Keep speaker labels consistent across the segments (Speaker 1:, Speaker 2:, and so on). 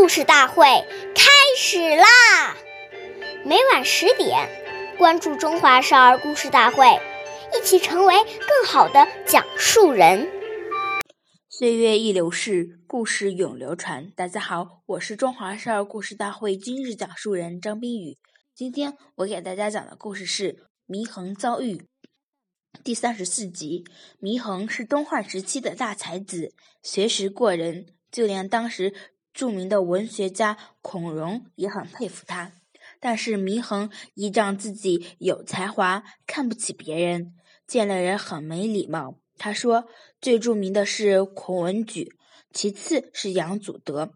Speaker 1: 故事大会开始啦！每晚十点，关注《中华少儿故事大会》，一起成为更好的讲述人。
Speaker 2: 岁月易流逝，故事永流传。大家好，我是中华少儿故事大会今日讲述人张冰雨。今天我给大家讲的故事是《祢衡遭遇》第三十四集。祢衡是东汉时期的大才子，学识过人，就连当时著名的文学家孔融也很佩服他。但是祢衡依仗自己有才华，看不起别人，见了人很没礼貌。他说，最著名的是孔文举，其次是杨祖德，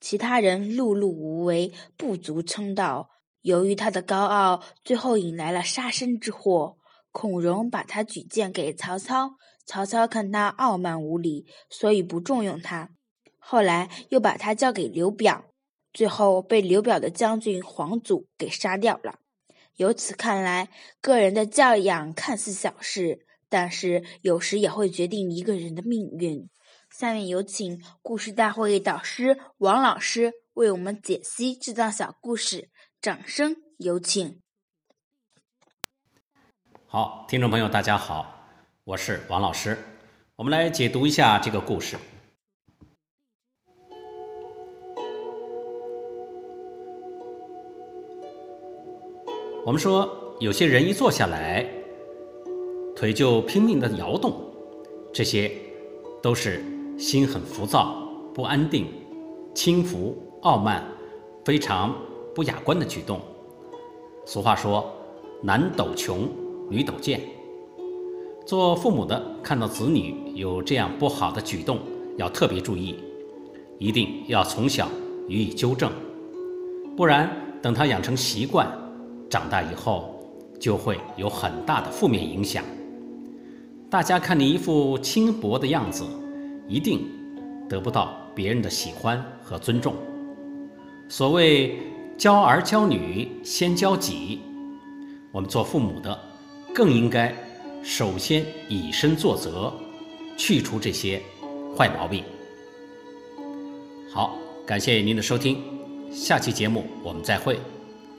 Speaker 2: 其他人碌碌无为，不足称道。由于他的高傲，最后引来了杀身之祸。孔融把他举荐给曹操，曹操看他傲慢无礼，所以不重用他。后来又把他交给刘表，最后被刘表的将军黄祖给杀掉了。由此看来，个人的教养看似小事，但是有时也会决定一个人的命运。下面有请故事大会导师王老师为我们解析这段小故事。掌声有请。
Speaker 3: 好，听众朋友，大家好，我是王老师。我们来解读一下这个故事。我们说，有些人一坐下来，腿就拼命的摇动，这些都是心很浮躁、不安定、轻浮、傲慢，非常。不雅观的举动。俗话说：“男抖穷，女抖贱。”做父母的看到子女有这样不好的举动，要特别注意，一定要从小予以纠正，不然等他养成习惯，长大以后就会有很大的负面影响。大家看你一副轻薄的样子，一定得不到别人的喜欢和尊重。所谓。教儿教女先教己，我们做父母的更应该首先以身作则，去除这些坏毛病。好，感谢您的收听，下期节目我们再会，